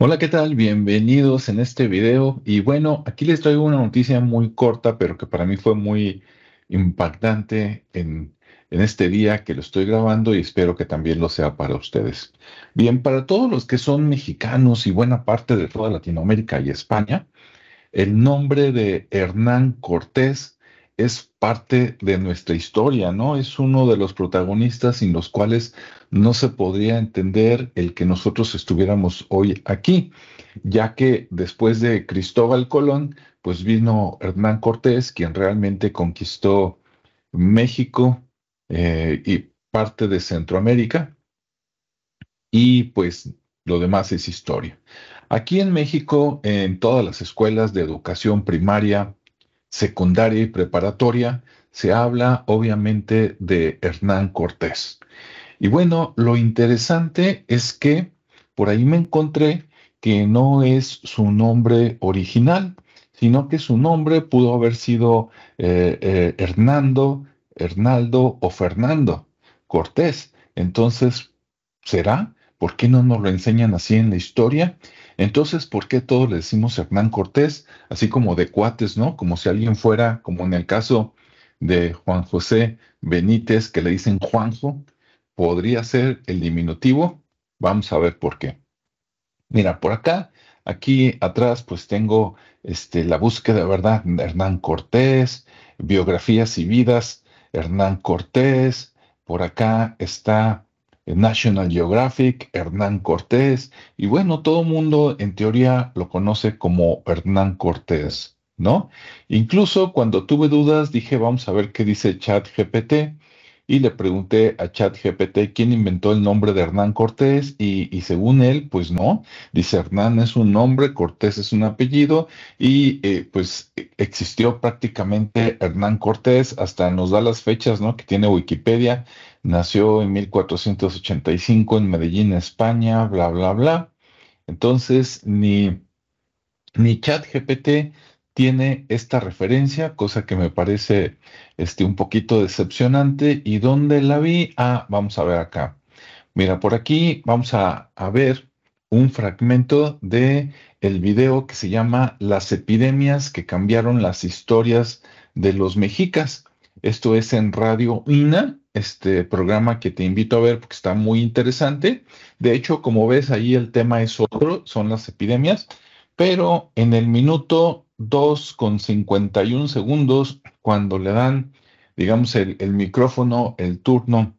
Hola, ¿qué tal? Bienvenidos en este video. Y bueno, aquí les traigo una noticia muy corta, pero que para mí fue muy impactante en, en este día que lo estoy grabando y espero que también lo sea para ustedes. Bien, para todos los que son mexicanos y buena parte de toda Latinoamérica y España, el nombre de Hernán Cortés es parte de nuestra historia, ¿no? Es uno de los protagonistas sin los cuales no se podría entender el que nosotros estuviéramos hoy aquí, ya que después de Cristóbal Colón, pues vino Hernán Cortés, quien realmente conquistó México eh, y parte de Centroamérica, y pues lo demás es historia. Aquí en México, en todas las escuelas de educación primaria, secundaria y preparatoria, se habla obviamente de Hernán Cortés. Y bueno, lo interesante es que por ahí me encontré que no es su nombre original, sino que su nombre pudo haber sido eh, eh, Hernando, Hernaldo o Fernando Cortés. Entonces, ¿será? ¿Por qué no nos lo enseñan así en la historia? Entonces, ¿por qué todos le decimos Hernán Cortés, así como de cuates, ¿no? Como si alguien fuera, como en el caso de Juan José Benítez, que le dicen Juanjo, podría ser el diminutivo. Vamos a ver por qué. Mira, por acá, aquí atrás, pues tengo este, la búsqueda, ¿verdad? Hernán Cortés, biografías y vidas, Hernán Cortés. Por acá está National Geographic, Hernán Cortés, y bueno, todo el mundo en teoría lo conoce como Hernán Cortés, ¿no? Incluso cuando tuve dudas dije, vamos a ver qué dice ChatGPT, y le pregunté a ChatGPT quién inventó el nombre de Hernán Cortés y, según él, pues no, dice Hernán es un nombre, Cortés es un apellido y eh, pues existió prácticamente Hernán Cortés, hasta nos da las fechas, ¿no? Que tiene Wikipedia, nació en 1485 en Medellín, España, bla, bla, bla. Entonces, ni, ni ChatGPT tiene esta referencia, cosa que me parece este, un poquito decepcionante. ¿Y dónde la vi? Ah, vamos a ver acá. Mira, por aquí vamos a, ver un fragmento de el video que se llama Las epidemias que cambiaron las historias de los mexicas. Esto es en Radio INA, este programa que te invito a ver porque está muy interesante. De hecho, como ves, ahí el tema es otro, son las epidemias, pero en el minuto 2 con 51 segundos, cuando le dan, digamos, el, micrófono, el turno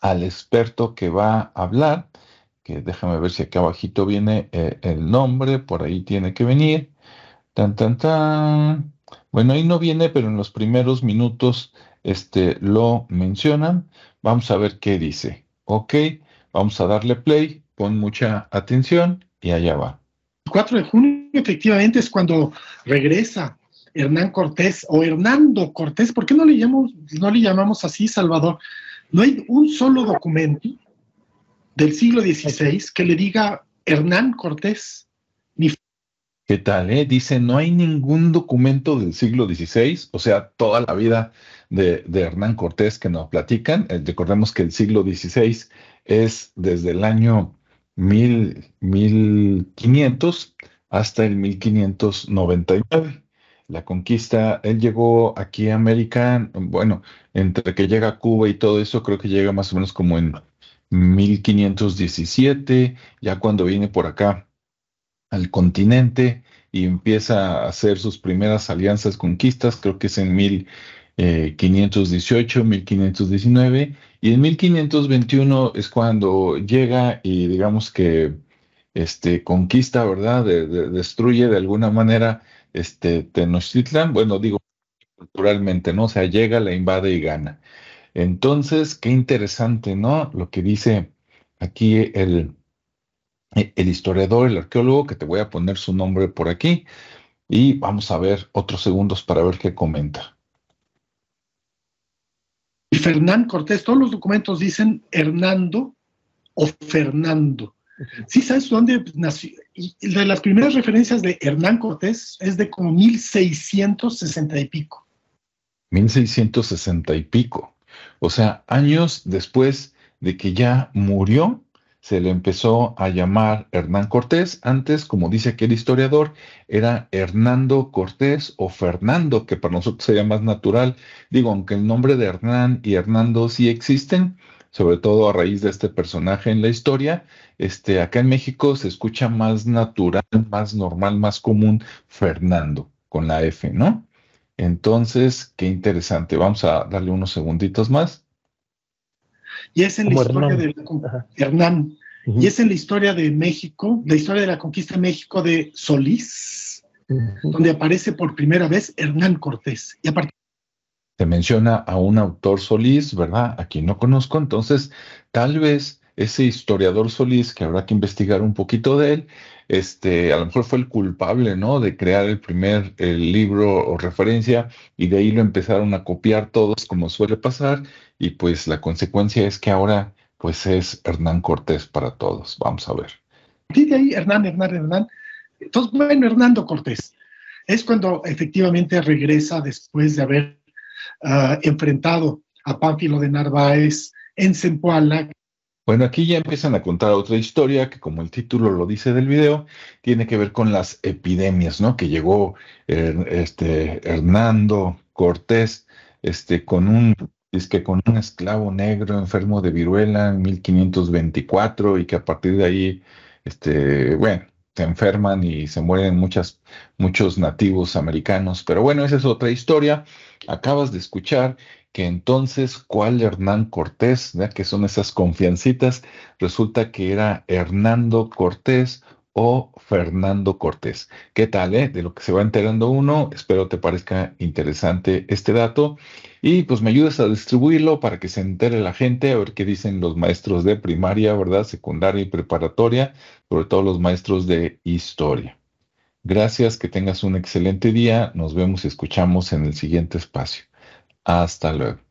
al experto que va a hablar, que déjame ver si acá abajito viene eh, el nombre, por ahí tiene que venir. Tan, tan, tan. Bueno, ahí no viene, pero en los primeros minutos este, lo mencionan. Vamos a ver qué dice. Ok, vamos a darle play, pon mucha atención y allá va. 4 de junio efectivamente es cuando regresa Hernán Cortés o Hernando Cortés, ¿por qué no le llamamos, no le llamamos así, Salvador? No hay un solo documento del siglo XVI que le diga Hernán Cortés. Ni... ¿Qué tal? Eh? Dice, no hay ningún documento del siglo XVI, o sea, toda la vida de, Hernán Cortés que nos platican. Eh, recordemos que el siglo XVI es desde el año mil, 1500 hasta el 1599. La conquista, él llegó aquí a América, bueno, entre que llega a Cuba y todo eso, creo que llega más o menos como en 1517, ya cuando viene por acá al continente y empieza a hacer sus primeras alianzas conquistas, creo que es en 1518, 1519, eh, y en 1521 es cuando llega y digamos que este, conquista, ¿verdad? destruye de alguna manera este, Tenochtitlan, bueno, digo culturalmente, ¿no? O sea, llega, la invade y gana. Entonces, qué interesante, ¿no? Lo que dice aquí el, el historiador, el arqueólogo, que te voy a poner su nombre por aquí, y vamos a ver otros segundos para ver qué comenta. Fernán Cortés, todos los documentos dicen Hernando o Fernando. ¿Sí sabes dónde nació? De las primeras referencias de Hernán Cortés es de como 1660 y pico. 1660 y pico. O sea, años después de que ya murió, se le empezó a llamar Hernán Cortés. Antes, como dice aquel historiador, era Hernando Cortés o Fernando, que para nosotros sería más natural. Digo, aunque el nombre de Hernán y Hernando sí existen, sobre todo a raíz de este personaje en la historia, este, acá en México se escucha más natural, más normal, más común Fernando, con la F, ¿no? Entonces, qué interesante. Vamos a darle unos segunditos más. Y es en la historia de Hernán. Y es en la historia de México, la historia de la conquista de México de Solís, donde aparece por primera vez Hernán Cortés. Y aparte se menciona a un autor Solís, ¿verdad? A quien no conozco, entonces tal vez ese historiador Solís, que habrá que investigar un poquito de él, este, a lo mejor fue el culpable, ¿no? De crear el primer el libro o referencia y de ahí lo empezaron a copiar todos como suele pasar y pues la consecuencia es que ahora pues es Hernán Cortés para todos. Vamos a ver. Y de ahí Hernán, Hernán, Hernán. Entonces, bueno, Hernando Cortés. Es cuando efectivamente regresa después de haber uh, enfrentado a Pánfilo de Narváez en Zempoala, bueno, aquí ya empiezan a contar otra historia que, como el título lo dice del video, tiene que ver con las epidemias, ¿no? Que llegó este, Hernando Cortés este, con un es que con un esclavo negro enfermo de viruela en 1524 y que a partir de ahí, este, bueno, se enferman y se mueren muchas, muchos nativos americanos. Pero bueno, esa es otra historia. Acabas de escuchar que entonces, ¿cuál Hernán Cortés? Que son esas confiancitas. Resulta que era Hernando Cortés o Fernando Cortés. ¿Qué tal, eh? De lo que se va enterando uno, espero te parezca interesante este dato y pues me ayudes a distribuirlo para que se entere la gente, a ver qué dicen los maestros de primaria, ¿verdad? Secundaria y preparatoria, sobre todo los maestros de historia. Gracias, que tengas un excelente día, nos vemos y escuchamos en el siguiente espacio. Hasta luego.